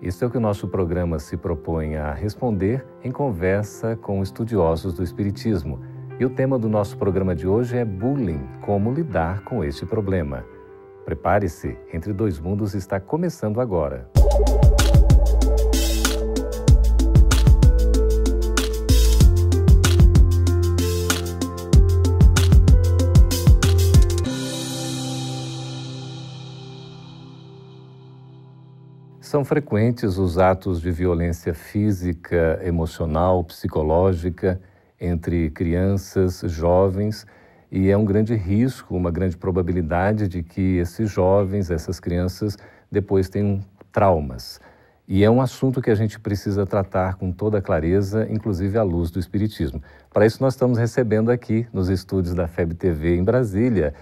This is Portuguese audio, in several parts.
Isso é o que o nosso programa se propõe a responder em conversa com estudiosos do Espiritismo. E o tema do nosso programa de hoje é bullying como lidar com este problema. Prepare-se, Entre Dois Mundos está começando agora. São frequentes os atos de violência física, emocional, psicológica entre crianças, jovens, e é um grande risco, uma grande probabilidade de que esses jovens, essas crianças, depois tenham traumas. E é um assunto que a gente precisa tratar com toda clareza, inclusive à luz do Espiritismo. Para isso, nós estamos recebendo aqui, nos estúdios da FEB TV em Brasília,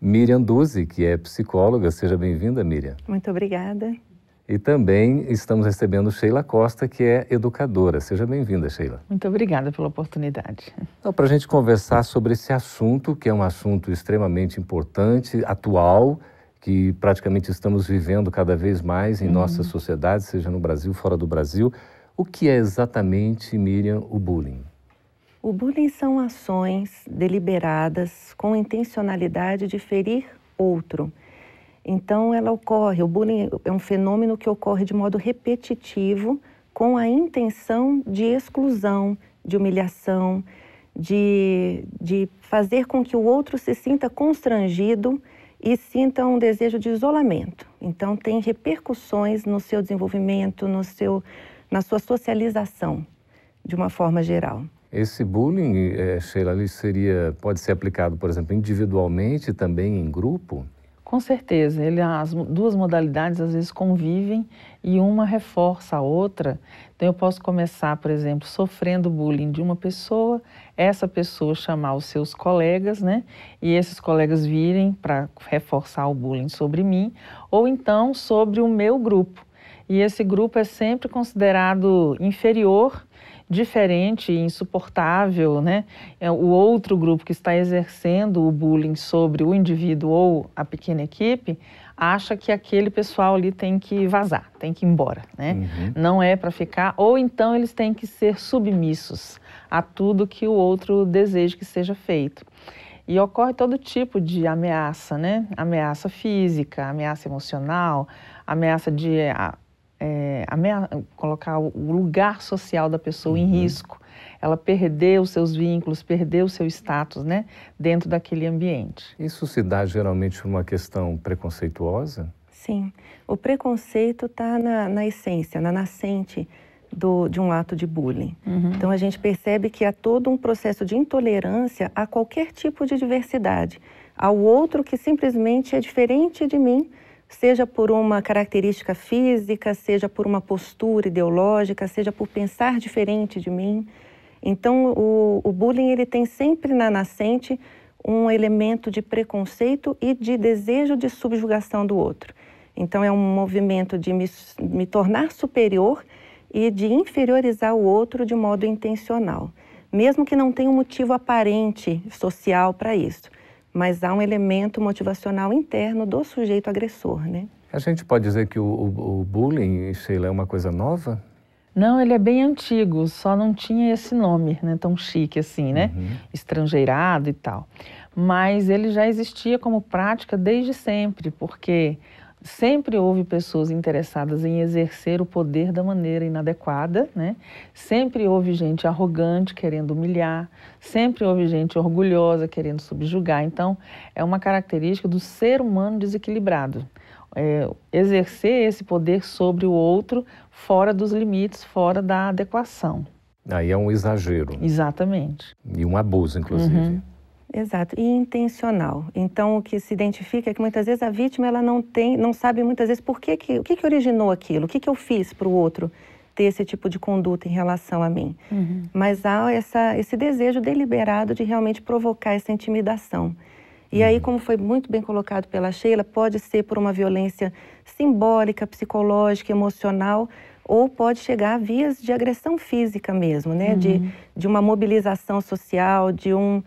Miriam Duzi, que é psicóloga. Seja bem-vinda, Miriam. Muito obrigada. E também estamos recebendo Sheila Costa, que é educadora. Seja bem-vinda, Sheila. Muito obrigada pela oportunidade. Então, Para a gente conversar sobre esse assunto, que é um assunto extremamente importante, atual, que praticamente estamos vivendo cada vez mais em uhum. nossa sociedade, seja no Brasil, fora do Brasil. O que é exatamente, Miriam, o bullying? O bullying são ações deliberadas com intencionalidade de ferir outro então, ela ocorre, o bullying é um fenômeno que ocorre de modo repetitivo, com a intenção de exclusão, de humilhação, de, de fazer com que o outro se sinta constrangido e sinta um desejo de isolamento. Então, tem repercussões no seu desenvolvimento, no seu, na sua socialização, de uma forma geral. Esse bullying, é, Sheila, seria, pode ser aplicado, por exemplo, individualmente também em grupo? Com certeza, ele, as duas modalidades às vezes convivem e uma reforça a outra. Então eu posso começar, por exemplo, sofrendo bullying de uma pessoa, essa pessoa chamar os seus colegas, né? E esses colegas virem para reforçar o bullying sobre mim, ou então sobre o meu grupo. E esse grupo é sempre considerado inferior diferente e insuportável, né? É o outro grupo que está exercendo o bullying sobre o indivíduo ou a pequena equipe acha que aquele pessoal ali tem que vazar, tem que ir embora, né? Uhum. Não é para ficar, ou então eles têm que ser submissos a tudo que o outro deseja que seja feito. E ocorre todo tipo de ameaça, né? Ameaça física, ameaça emocional, ameaça de é, colocar o lugar social da pessoa uhum. em risco. Ela perdeu os seus vínculos, perdeu o seu status né, dentro daquele ambiente. Isso se dá geralmente por uma questão preconceituosa? Sim. O preconceito está na, na, essência, na nascente do, de um ato de bullying. Uhum. Então a gente percebe que há todo um processo de intolerância a qualquer tipo de diversidade, ao outro que simplesmente é diferente de mim seja por uma característica física, seja por uma postura ideológica, seja por pensar diferente de mim. Então, o, o bullying ele tem sempre na nascente um elemento de preconceito e de desejo de subjugação do outro. Então, é um movimento de me, me tornar superior e de inferiorizar o outro de modo intencional, mesmo que não tenha um motivo aparente social para isso mas há um elemento motivacional interno do sujeito agressor, né? A gente pode dizer que o, o, o bullying, Sheila, é uma coisa nova? Não, ele é bem antigo, só não tinha esse nome, né, tão chique assim, né? Uhum. Estrangeirado e tal. Mas ele já existia como prática desde sempre, porque sempre houve pessoas interessadas em exercer o poder da maneira inadequada, né? Sempre houve gente arrogante querendo humilhar, sempre houve gente orgulhosa querendo subjugar. Então, é uma característica do ser humano desequilibrado. É, exercer esse poder sobre o outro fora dos limites, fora da adequação. Aí é um exagero. Exatamente. E um abuso, inclusive. Uhum. Exato, e intencional. Então, o que se identifica é que muitas vezes a vítima ela não tem, não sabe muitas vezes por que, que o que, que originou aquilo, o que, que eu fiz para o outro ter esse tipo de conduta em relação a mim. Uhum. Mas há essa, esse desejo deliberado de realmente provocar essa intimidação. E aí, uhum. como foi muito bem colocado pela Sheila, pode ser por uma violência simbólica, psicológica, emocional, ou pode chegar a vias de agressão física mesmo, né? Uhum. De, de uma mobilização social, de um,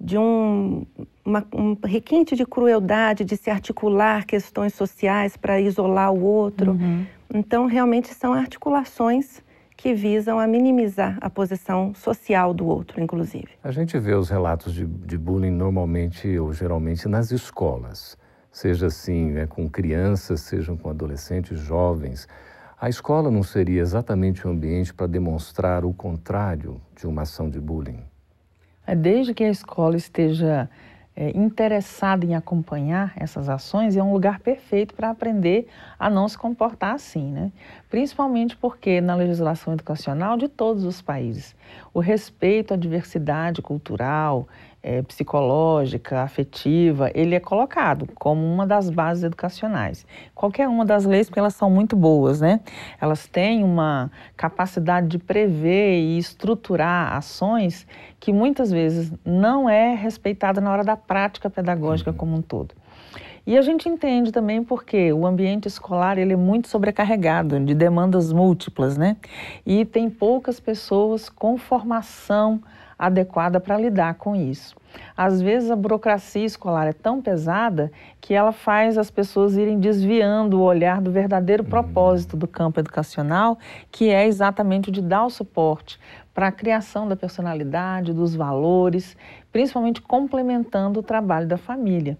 de um, uma, um requinte de crueldade, de se articular questões sociais para isolar o outro. Uhum. Então, realmente são articulações que visam a minimizar a posição social do outro, inclusive. A gente vê os relatos de, de bullying normalmente ou geralmente nas escolas, seja assim né, com crianças, sejam com adolescentes, jovens. A escola não seria exatamente o um ambiente para demonstrar o contrário de uma ação de bullying? É desde que a escola esteja é, interessada em acompanhar essas ações, é um lugar perfeito para aprender a não se comportar assim, né? Principalmente porque na legislação educacional de todos os países, o respeito à diversidade cultural, é, psicológica, afetiva, ele é colocado como uma das bases educacionais. Qualquer uma das leis, porque elas são muito boas, né? Elas têm uma capacidade de prever e estruturar ações que muitas vezes não é respeitada na hora da prática pedagógica uhum. como um todo. E a gente entende também porque o ambiente escolar ele é muito sobrecarregado de demandas múltiplas, né? E tem poucas pessoas com formação adequada para lidar com isso. Às vezes a burocracia escolar é tão pesada que ela faz as pessoas irem desviando o olhar do verdadeiro uhum. propósito do campo educacional, que é exatamente o de dar o suporte para a criação da personalidade, dos valores, principalmente complementando o trabalho da família.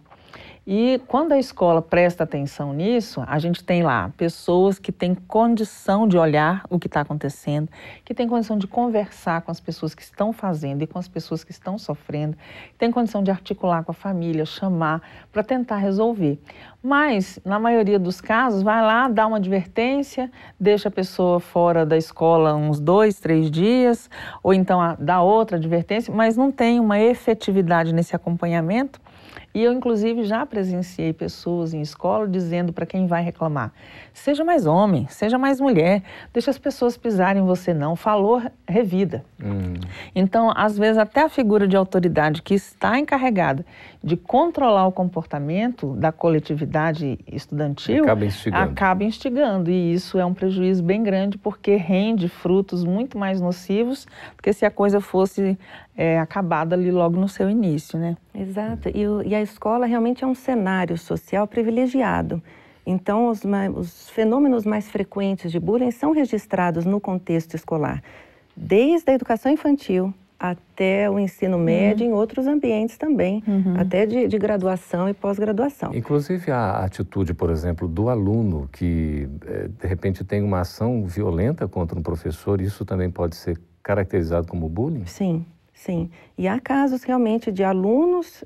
E quando a escola presta atenção nisso, a gente tem lá pessoas que têm condição de olhar o que está acontecendo, que têm condição de conversar com as pessoas que estão fazendo e com as pessoas que estão sofrendo, têm condição de articular com a família, chamar para tentar resolver. Mas, na maioria dos casos, vai lá, dá uma advertência, deixa a pessoa fora da escola uns dois, três dias, ou então dá outra advertência, mas não tem uma efetividade nesse acompanhamento e eu, inclusive, já presenciei pessoas em escola dizendo para quem vai reclamar: seja mais homem, seja mais mulher, deixa as pessoas pisarem em você, não. Falou, revida. Hum. Então, às vezes, até a figura de autoridade que está encarregada de controlar o comportamento da coletividade estudantil acaba instigando. acaba instigando. E isso é um prejuízo bem grande porque rende frutos muito mais nocivos do que se a coisa fosse é, acabada ali logo no seu início, né? Exato. E, o, e a escola realmente é um cenário social privilegiado. Então, os, os fenômenos mais frequentes de bullying são registrados no contexto escolar, desde a educação infantil até o ensino uhum. médio uhum. em outros ambientes também, uhum. até de, de, graduação e pós-graduação. Inclusive a atitude, por exemplo, do aluno que eh, de repente tem uma ação violenta contra um professor, isso também pode ser caracterizado como bullying? Sim, Sim, e há casos realmente de alunos,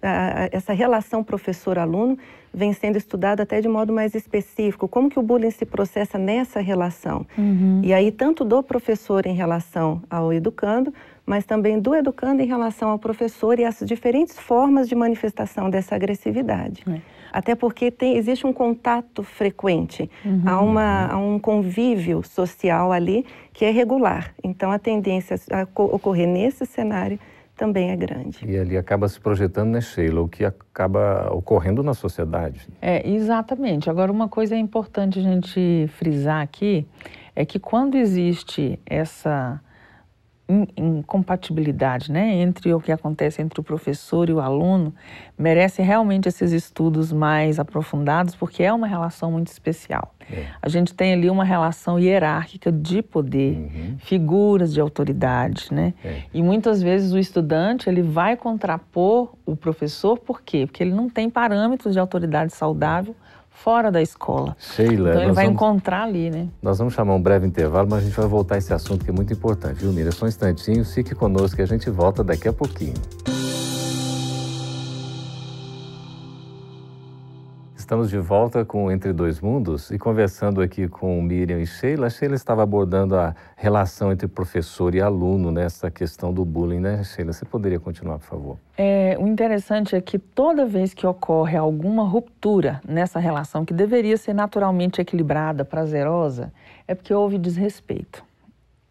essa relação professor-aluno vem sendo estudada até de modo mais específico, como que o bullying se processa nessa relação. Uhum. E aí, tanto do professor em relação ao educando, mas também do educando em relação ao professor e as diferentes formas de manifestação dessa agressividade. É. Até porque tem, existe um contato frequente, uhum. há, uma, há um convívio social ali que é regular. Então, a tendência a ocorrer nesse cenário também é grande. E ali acaba se projetando, né, Sheila, o que acaba ocorrendo na sociedade. É, exatamente. Agora, uma coisa é importante a gente frisar aqui, é que quando existe essa incompatibilidade né, entre o que acontece entre o professor e o aluno merece realmente esses estudos mais aprofundados, porque é uma relação muito especial. É. A gente tem ali uma relação hierárquica de poder, uhum. figuras de autoridade, né? É. E muitas vezes o estudante ele vai contrapor o professor, por quê? Porque ele não tem parâmetros de autoridade saudável fora da escola. Sheila, então ele vai vamos, encontrar ali, né? Nós vamos chamar um breve intervalo, mas a gente vai voltar a esse assunto que é muito importante, viu, Mira? Só um instantinho, fique conosco que a gente volta daqui a pouquinho. Estamos de volta com Entre Dois Mundos e conversando aqui com Miriam e Sheila. A Sheila estava abordando a relação entre professor e aluno nessa questão do bullying, né, Sheila? Você poderia continuar, por favor? É, o interessante é que toda vez que ocorre alguma ruptura nessa relação, que deveria ser naturalmente equilibrada, prazerosa, é porque houve desrespeito.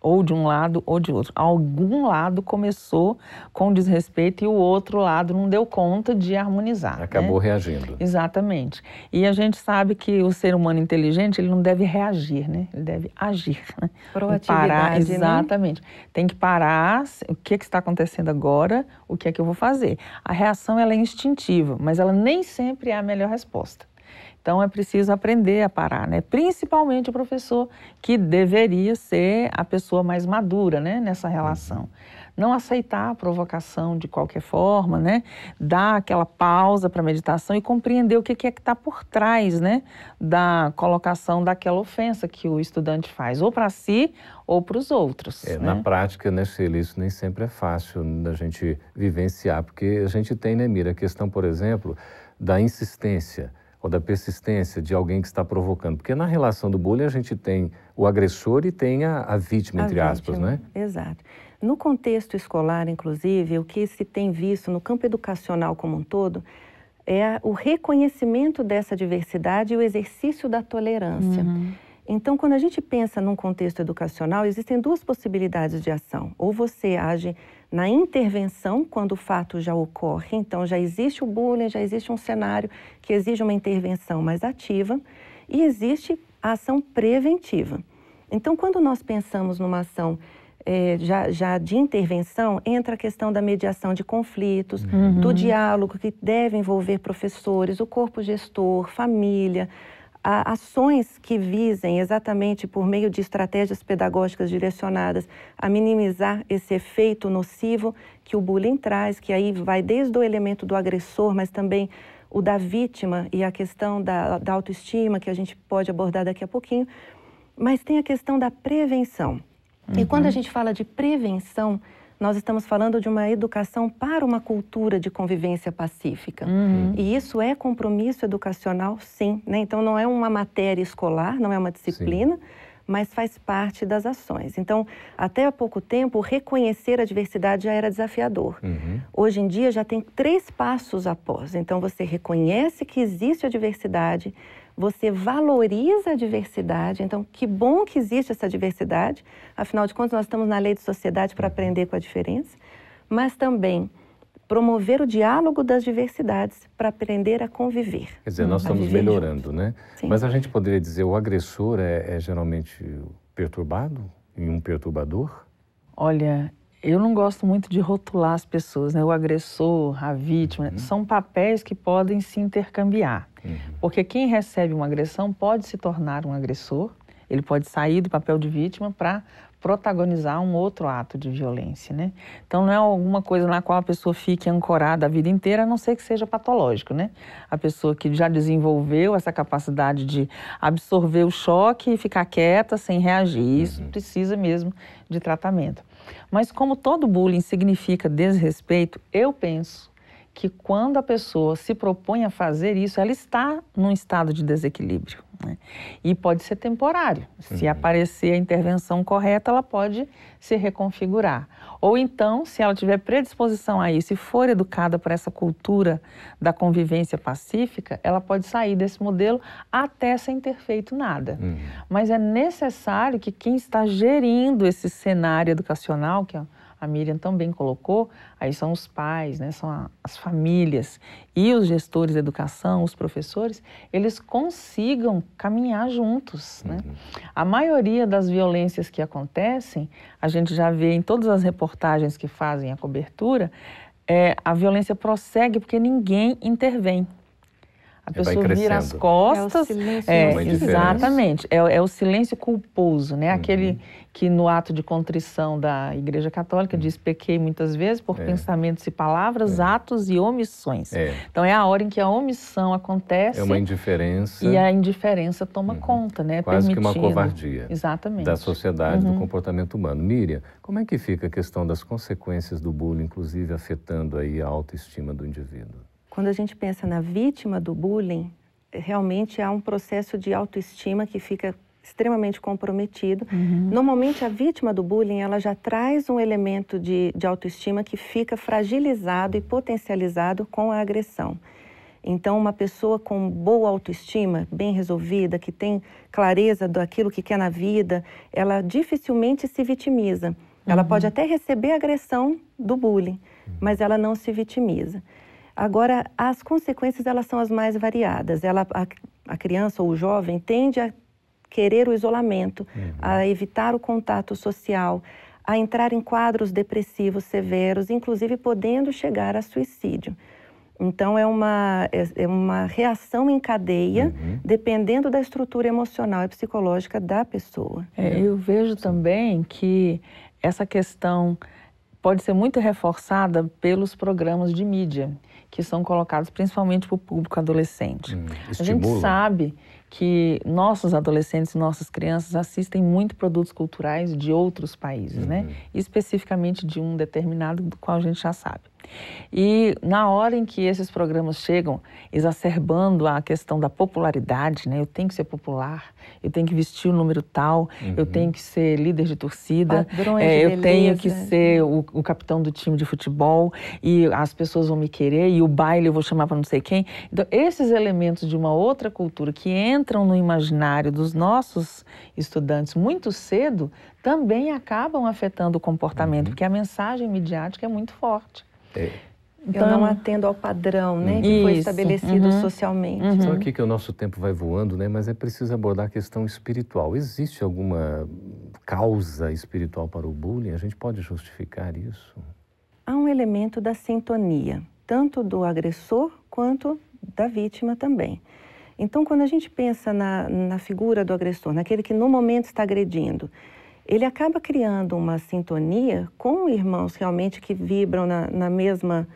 Ou de um lado ou de outro. Algum lado começou com desrespeito e o outro lado não deu conta de harmonizar. Acabou né? reagindo. Exatamente. E a gente sabe que o ser humano inteligente ele não deve reagir, né? Ele deve agir. Né? Proatividade, parar, né? exatamente. Né? Tem que parar. O que, é que está acontecendo agora? O que é que eu vou fazer? A reação ela é instintiva, mas ela nem sempre é a melhor resposta. Então é preciso aprender a parar, né? Principalmente o professor que deveria ser a pessoa mais madura, né, nessa relação. Não aceitar a provocação de qualquer forma, né? Dar aquela pausa para a meditação e compreender o que é que está por trás, né, da colocação daquela ofensa que o estudante faz, ou para si ou para os outros. É, né? Na prática, né, Sheila, isso nem sempre é fácil da gente vivenciar, porque a gente tem, né, Mira, a questão, por exemplo, da insistência ou da persistência de alguém que está provocando. Porque na relação do bullying a gente tem o agressor e tem a, a vítima, a entre vítima, aspas, né? Exato. No contexto escolar, inclusive, o que se tem visto no campo educacional como um todo é o reconhecimento dessa diversidade e o exercício da tolerância. Uhum. Então, quando a gente pensa num contexto educacional, existem duas possibilidades de ação. Ou você age na intervenção, quando o fato já ocorre, então já existe o bullying, já existe um cenário que exige uma intervenção mais ativa, e existe a ação preventiva. Então, quando nós pensamos numa ação é, já, já, de intervenção, entra a questão da mediação de conflitos, uhum. do diálogo que deve envolver professores, o corpo gestor, família, ações que visem exatamente por meio de estratégias pedagógicas direcionadas a minimizar esse efeito nocivo que o bullying traz, que aí vai desde o elemento do agressor, mas também o da vítima e a questão da, da autoestima, que a gente pode abordar daqui a pouquinho, mas tem a questão da prevenção. Uhum. E quando a gente fala de prevenção, nós estamos falando de uma educação para uma cultura de convivência pacífica. Uhum. E isso é compromisso educacional, sim. Né? Então, não é uma matéria escolar, não é uma disciplina. Sim mas faz parte das ações. Então, até há pouco tempo, reconhecer a diversidade já era desafiador. Uhum. Hoje em dia, já tem três passos após. Então, você reconhece que existe a diversidade, você valoriza a diversidade. Então, que bom que existe essa diversidade. Afinal de contas, nós estamos na lei de sociedade para aprender com a diferença, mas também promover o diálogo das diversidades para aprender a conviver. Quer dizer, nós estamos melhorando, né? Sim. Mas a gente poderia dizer o agressor é, é geralmente perturbado e um perturbador? Olha, eu não gosto muito de rotular as pessoas, né? O agressor, a vítima, uhum. são papéis que podem se intercambiar. Uhum. Porque quem recebe uma agressão pode se tornar um agressor, ele pode sair do papel de vítima para protagonizar um outro ato de violência, né? Então não é alguma coisa na qual a pessoa fique ancorada a vida inteira, a não ser que seja patológico, né? A pessoa que já desenvolveu essa capacidade de absorver o choque e ficar quieta sem reagir, isso uhum. precisa mesmo de tratamento. Mas como todo bullying significa desrespeito, eu penso que quando a pessoa se propõe a fazer isso, ela está num estado de desequilíbrio. Né? E pode ser temporário. Se uhum. aparecer a intervenção correta, ela pode se reconfigurar. Ou então, se ela tiver predisposição a isso e for educada por essa cultura da convivência pacífica, ela pode sair desse modelo até sem ter feito nada. Uhum. Mas é necessário que quem está gerindo esse cenário educacional, que é a Miriam também colocou, aí são os pais, né, são a, as famílias e os gestores de educação, os professores, eles consigam caminhar juntos. Né? Uhum. A maioria das violências que acontecem, a gente já vê em todas as reportagens que fazem a cobertura, é, a violência prossegue porque ninguém intervém. A pessoa vira as costas. É o silêncio é, exatamente. É, é, o silêncio culposo, né? Uhum. Aquele que no ato de contrição da Igreja Católica diz pequei muitas vezes por é. pensamentos e palavras, é. atos e omissões. É. Então é a hora em que a omissão acontece. É uma indiferença. E a indiferença toma uhum. conta, né? Quase que uma covardia. Exatamente. Da sociedade, uhum. do comportamento humano. Miriam, como é que fica a questão das consequências do bullying, inclusive afetando aí a autoestima do indivíduo? Quando a gente pensa na vítima do bullying, realmente há um processo de autoestima que fica extremamente comprometido. Uhum. Normalmente, a vítima do bullying, ela já traz um elemento de, de autoestima que fica fragilizado e potencializado com a agressão. Então, uma pessoa com boa autoestima, bem resolvida, que tem clareza daquilo que quer na vida, ela dificilmente se vitimiza. Ela uhum. pode até receber agressão do bullying, mas ela não se vitimiza. Agora, as consequências elas são as mais variadas. Ela, a, a criança ou o jovem tende a querer o isolamento, uhum. a evitar o contato social, a entrar em quadros depressivos severos, inclusive podendo chegar a suicídio. Então, é uma, é, é uma reação em cadeia, uhum. dependendo da estrutura emocional e psicológica da pessoa. É, eu vejo também que essa questão pode ser muito reforçada pelos programas de mídia, que são colocados principalmente para o público adolescente. Hum, a gente sabe que nossos adolescentes e nossas crianças assistem muito produtos culturais de outros países, né? uhum. né? Especificamente de um determinado do qual a gente já sabe. E na hora em que esses programas chegam exacerbando a questão da popularidade, né? Eu tenho que ser popular, eu tenho que vestir o número tal, uhum. eu tenho que ser líder de torcida, é, eu tenho que ser o, o, capitão do time de futebol e as pessoas vão me querer e o baile eu vou chamar para não sei quem. Então, esses elementos de uma outra cultura que entram no imaginário dos nossos estudantes muito cedo também acabam afetando o comportamento, uhum. porque a mensagem midiática é muito forte. É. Então, eu não atendo ao padrão, né, que Isso. foi estabelecido uhum. socialmente. Uhum. Só aqui que o nosso tempo vai voando, né, mas é preciso abordar a questão espiritual. Existe alguma causa espiritual para o bullying? A gente pode justificar isso? Há um elemento da sintonia, tanto do agressor quanto da vítima também. Então, quando a gente pensa na, na figura do agressor, naquele que no momento está agredindo, ele acaba criando uma sintonia com irmãos realmente que vibram na, na mesma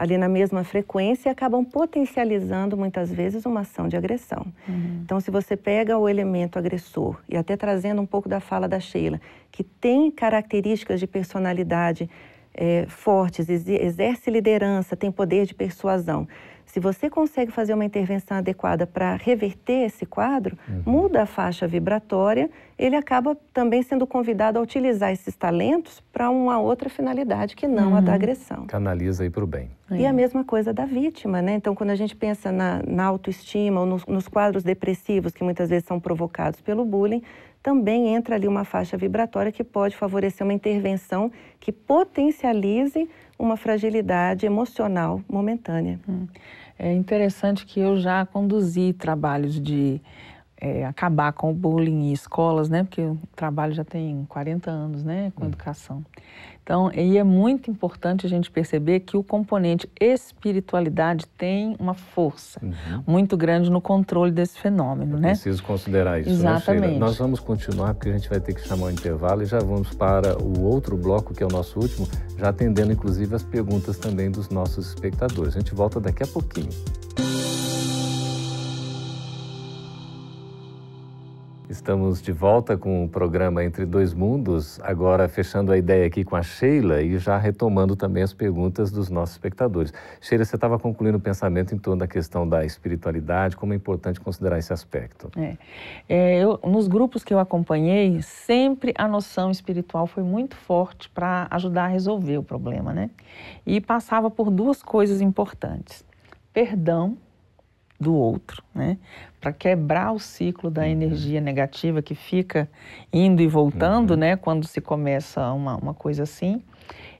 ali na mesma frequência e acabam potencializando muitas vezes uma ação de agressão. Uhum. Então, se você pega o elemento agressor e até trazendo um pouco da fala da Sheila, que tem características de personalidade é, fortes, exerce liderança, tem poder de persuasão, se você consegue fazer uma intervenção adequada para reverter esse quadro, uhum. muda a faixa vibratória, ele acaba também sendo convidado a utilizar esses talentos para uma outra finalidade que não uhum. a da uhum. agressão. Canaliza aí para o bem. E a mesma coisa da vítima, né? Então, quando a gente pensa na, na autoestima ou nos, nos quadros depressivos que muitas vezes são provocados pelo bullying, também entra ali uma faixa vibratória que pode favorecer uma intervenção que potencialize uma fragilidade emocional momentânea. Hum. É interessante que eu já conduzi trabalhos de é, acabar com o bullying em escolas, né? Porque o trabalho já tem 40 anos, né? Com hum. educação. Então, e é muito importante a gente perceber que o componente espiritualidade tem uma força uhum. muito grande no controle desse fenômeno, é né? Preciso considerar isso, né, Exatamente. Nós vamos continuar porque a gente vai ter que chamar um intervalo e já vamos para o outro bloco, que é o nosso último, já atendendo inclusive as perguntas também dos nossos espectadores. A gente volta daqui a pouquinho. Estamos de volta com o programa Entre Dois Mundos, agora fechando a ideia aqui com a Sheila e já retomando também as perguntas dos nossos espectadores. Sheila, você estava concluindo o pensamento em torno da questão da espiritualidade, como é importante considerar esse aspecto. É. É, eu, nos grupos que eu acompanhei, sempre a noção espiritual foi muito forte para ajudar a resolver o problema, né? E passava por duas coisas importantes: perdão do outro, né? Para quebrar o ciclo da uhum. energia negativa que fica indo e voltando, uhum. né? Quando se começa uma, uma coisa assim.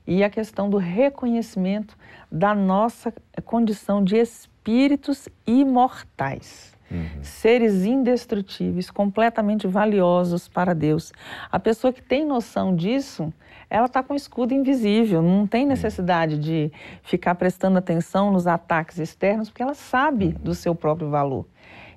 E a questão do reconhecimento da nossa condição de espíritos imortais. Uhum. Seres indestrutíveis, completamente valiosos para Deus. A pessoa que tem noção disso, ela está com o escudo invisível, não tem necessidade de ficar prestando atenção nos ataques externos, porque ela sabe do seu próprio valor.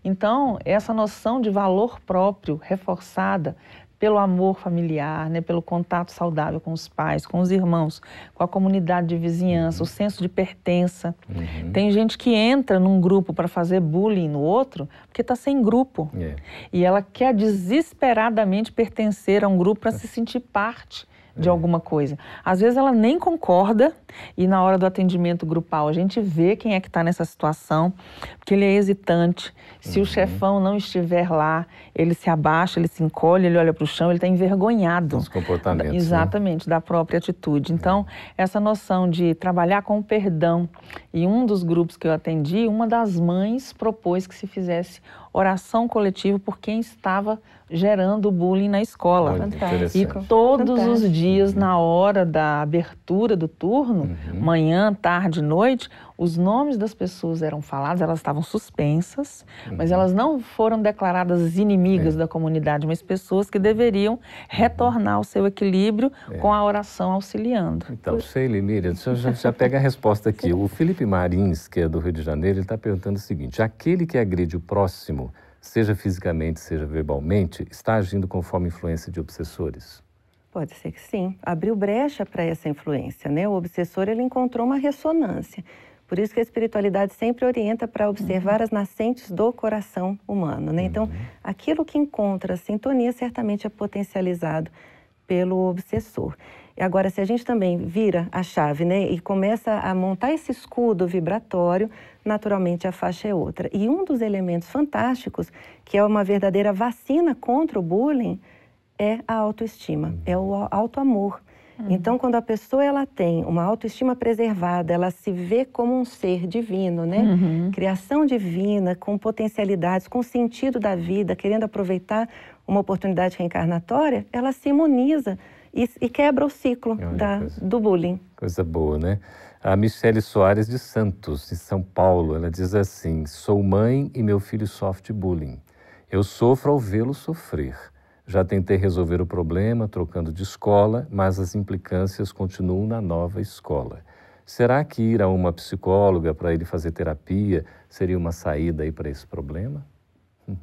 Então, essa noção de valor próprio reforçada pelo amor familiar, né, pelo contato saudável com os pais, com os irmãos, com a comunidade de vizinhança, uhum. o senso de pertença. Uhum. Tem gente que entra num grupo para fazer bullying no outro porque está sem grupo. Yeah. É. E ela quer desesperadamente pertencer a um grupo para se sentir parte de é. alguma coisa. Às vezes ela nem concorda e na hora do atendimento grupal a gente vê quem é que está nessa situação, porque ele é hesitante. Se uhum. o chefão não estiver lá, ele se abaixa, ele se encolhe, ele olha para o chão, ele está envergonhado. Os comportamentos. Né? Exatamente, né? da própria atitude. Então, é. essa noção de trabalhar com o perdão. E um dos grupos que eu atendi, uma das mães propôs que se fizesse oração coletiva por quem estava gerando bullying na escola. Olha, e todos Fantástico. os dias, uhum. na hora da abertura do turno, uhum. manhã, tarde, noite, os nomes das pessoas eram falados, elas estavam suspensas, uhum. mas elas não foram declaradas inimigas é. da comunidade, mas pessoas que deveriam retornar ao seu equilíbrio é. com a oração auxiliando. Então, Sheila e Miriam, já, já pega a resposta aqui. O Felipe Marins, que é do Rio de Janeiro, ele está perguntando o seguinte: aquele que agride o próximo, seja fisicamente, seja verbalmente, está agindo conforme influência de obsessores? Pode ser que sim. Abriu brecha para essa influência, né? O obsessor ele encontrou uma ressonância. Por isso que a espiritualidade sempre orienta para observar uhum. as nascentes do coração humano. Né? Então, uhum. aquilo que encontra sintonia certamente é potencializado pelo obsessor. E agora, se a gente também vira a chave né, e começa a montar esse escudo vibratório, naturalmente a faixa é outra. E um dos elementos fantásticos, que é uma verdadeira vacina contra o bullying, é a autoestima, uhum. é o autoamor. Uhum. Então, quando a pessoa ela tem uma autoestima preservada, ela se vê como um ser divino, né? Uhum. Criação divina, com potencialidades, com sentido da vida, querendo aproveitar uma oportunidade reencarnatória, ela se imuniza e, e quebra o ciclo da, coisa, do bullying. Coisa boa, né? A Michele Soares de Santos, de São Paulo, ela diz assim: Sou mãe e meu filho sofre bullying. Eu sofro ao vê-lo sofrer. Já tentei resolver o problema trocando de escola, mas as implicâncias continuam na nova escola. Será que ir a uma psicóloga para ele fazer terapia seria uma saída aí para esse problema? Hum.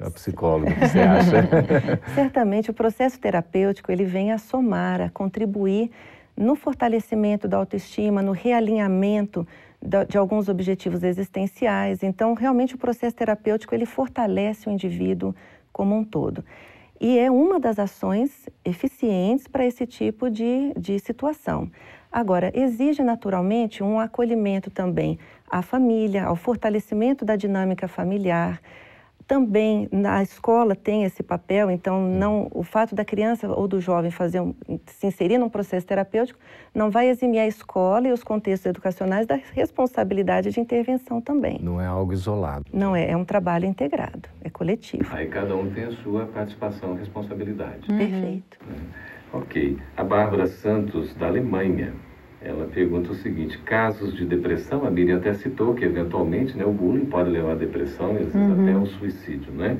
É a psicóloga, você acha? Certamente o processo terapêutico ele vem a somar, a contribuir no fortalecimento da autoestima, no realinhamento de alguns objetivos existenciais. Então, realmente o processo terapêutico ele fortalece o indivíduo como um todo. E é uma das ações eficientes para esse tipo de, de situação. Agora, exige naturalmente um acolhimento também à família, ao fortalecimento da dinâmica familiar, também na escola tem esse papel, então não o fato da criança ou do jovem fazer um, se inserir num processo terapêutico não vai eximir a escola e os contextos educacionais da responsabilidade de intervenção também. Não é algo isolado. Não é, é um trabalho integrado, é coletivo. Aí cada um tem a sua participação e responsabilidade. Uhum. Perfeito. É. Ok. A Bárbara Santos, da Alemanha, ela pergunta o seguinte: casos de depressão, a Miriam até citou que eventualmente né, o bullying pode levar à depressão e às vezes uhum. até ao suicídio, né?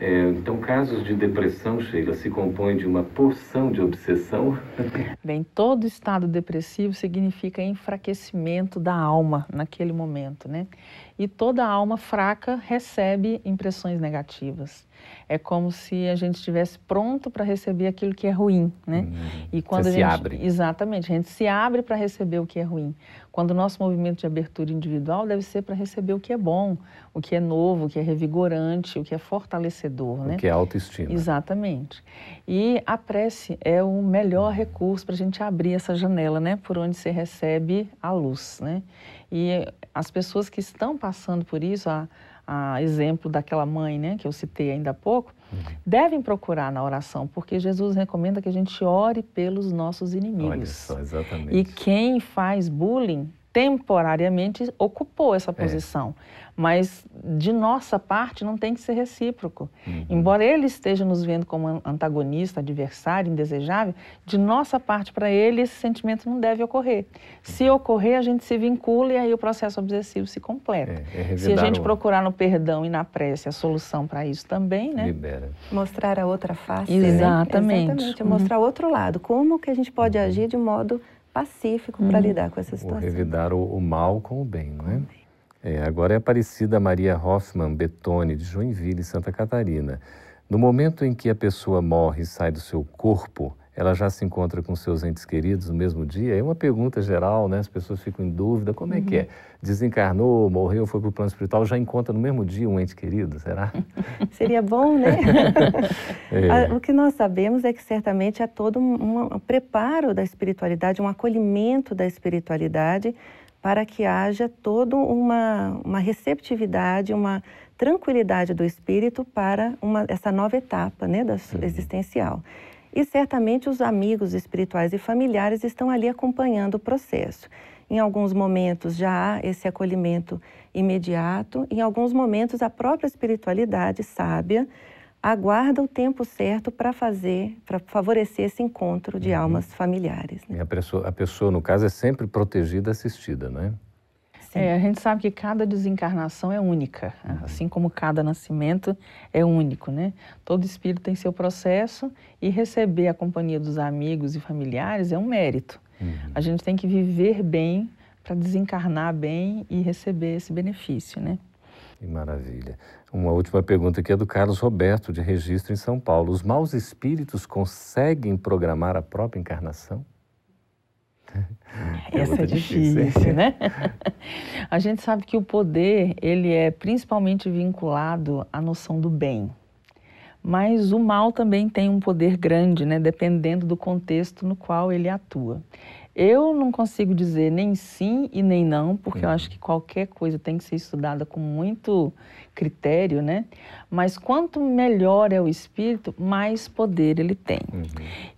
É, então, casos de depressão, Sheila, se compõem de uma porção de obsessão? Bem, todo estado depressivo significa enfraquecimento da alma naquele momento, né? E toda alma fraca recebe impressões negativas. É como se a gente estivesse pronto para receber aquilo que é ruim, né? Uhum. E quando a gente, se abre. Exatamente, a gente se abre para receber o que é ruim. Quando o nosso movimento de abertura individual deve ser para receber o que é bom, o que é novo, o que é revigorante, o que é fortalecedor, o né? O que é autoestima. Exatamente. E a prece é o melhor recurso para a gente abrir essa janela, né? Por onde você recebe a luz, né? E as pessoas que estão passando por isso, a, a exemplo daquela mãe, né, que eu citei ainda há pouco, uhum. devem procurar na oração, porque Jesus recomenda que a gente ore pelos nossos inimigos. Olha só, exatamente. E quem faz bullying temporariamente ocupou essa é. posição. É. Mas de nossa parte não tem que ser recíproco. Uhum. Embora ele esteja nos vendo como antagonista, adversário, indesejável, de nossa parte para ele esse sentimento não deve ocorrer. Se uhum. ocorrer, a gente se vincula e aí o processo obsessivo se completa. É, é se a gente o... procurar no perdão e na prece a solução para isso também, né? Libera. Mostrar a outra face, Exatamente. Né? Exatamente. Mostrar o outro lado. Como que a gente pode uhum. agir de modo pacífico para uhum. lidar com essa situação. O revidar o, o mal com o bem, não é? é? Agora é Aparecida Maria Hoffman Betone, de Joinville, Santa Catarina. No momento em que a pessoa morre e sai do seu corpo, ela já se encontra com seus entes queridos no mesmo dia? É uma pergunta geral, né? As pessoas ficam em dúvida, como é uhum. que é? Uhum. Desencarnou, morreu, foi para o plano espiritual, já encontra no mesmo dia um ente querido, será? Seria bom, né? é. O que nós sabemos é que certamente há todo um, um preparo da espiritualidade, um acolhimento da espiritualidade para que haja toda uma, uma receptividade, uma tranquilidade do espírito para uma, essa nova etapa né, da uhum. existencial. E certamente os amigos espirituais e familiares estão ali acompanhando o processo. Em alguns momentos já há esse acolhimento imediato, em alguns momentos a própria espiritualidade sábia aguarda o tempo certo para fazer, para favorecer esse encontro de uhum. almas familiares. Né? a, pessoa, a pessoa, no caso, é sempre protegida, assistida, não é? É, a gente sabe que cada desencarnação é única, uhum. assim como cada nascimento é único, né? Todo espírito tem seu processo e receber a companhia dos amigos e familiares é um mérito. Uhum. A gente tem que viver bem para desencarnar bem e receber esse benefício, né? Que maravilha. Uma última pergunta aqui é do Carlos Roberto, de registro em São Paulo. Os maus espíritos conseguem programar a própria encarnação? Essa é difícil, difícil né? A gente sabe que o poder, ele é principalmente vinculado à noção do bem. Mas o mal também tem um poder grande, né? Dependendo do contexto no qual ele atua. Eu não consigo dizer nem sim e nem não, porque uhum. eu acho que qualquer coisa tem que ser estudada com muito critério, né? Mas quanto melhor é o espírito, mais poder ele tem. Uhum.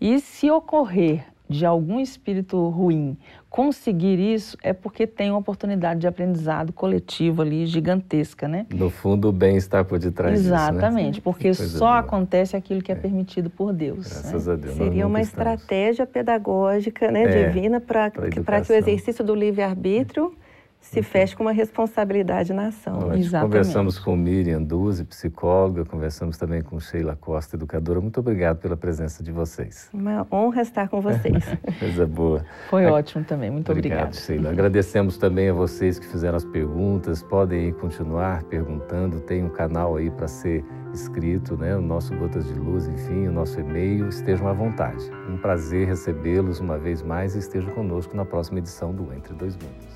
E se ocorrer de algum espírito ruim conseguir isso, é porque tem uma oportunidade de aprendizado coletivo ali gigantesca, né? No fundo, o bem está por detrás Exatamente, disso, né? porque só boa. acontece aquilo que é, é, permitido por Deus. Graças né? a Deus. Seria uma estamos. estratégia pedagógica, né, é, divina, para que, que o exercício do livre-arbítrio se fecha com uma responsabilidade na ação. Nós conversamos com Miriam Duzi, psicóloga, conversamos também com Sheila Costa, educadora. Muito obrigado pela presença de vocês. Uma honra estar com vocês. Coisa boa. Foi ótimo também, muito obrigado. Obrigado, Sheila. Agradecemos também a vocês que fizeram as perguntas. Podem continuar perguntando, tem um canal aí para ser inscrito, né? o nosso Gotas de Luz, enfim, o nosso e-mail. Estejam à vontade. Um prazer recebê-los uma vez mais e estejam conosco na próxima edição do Entre Dois Mundos.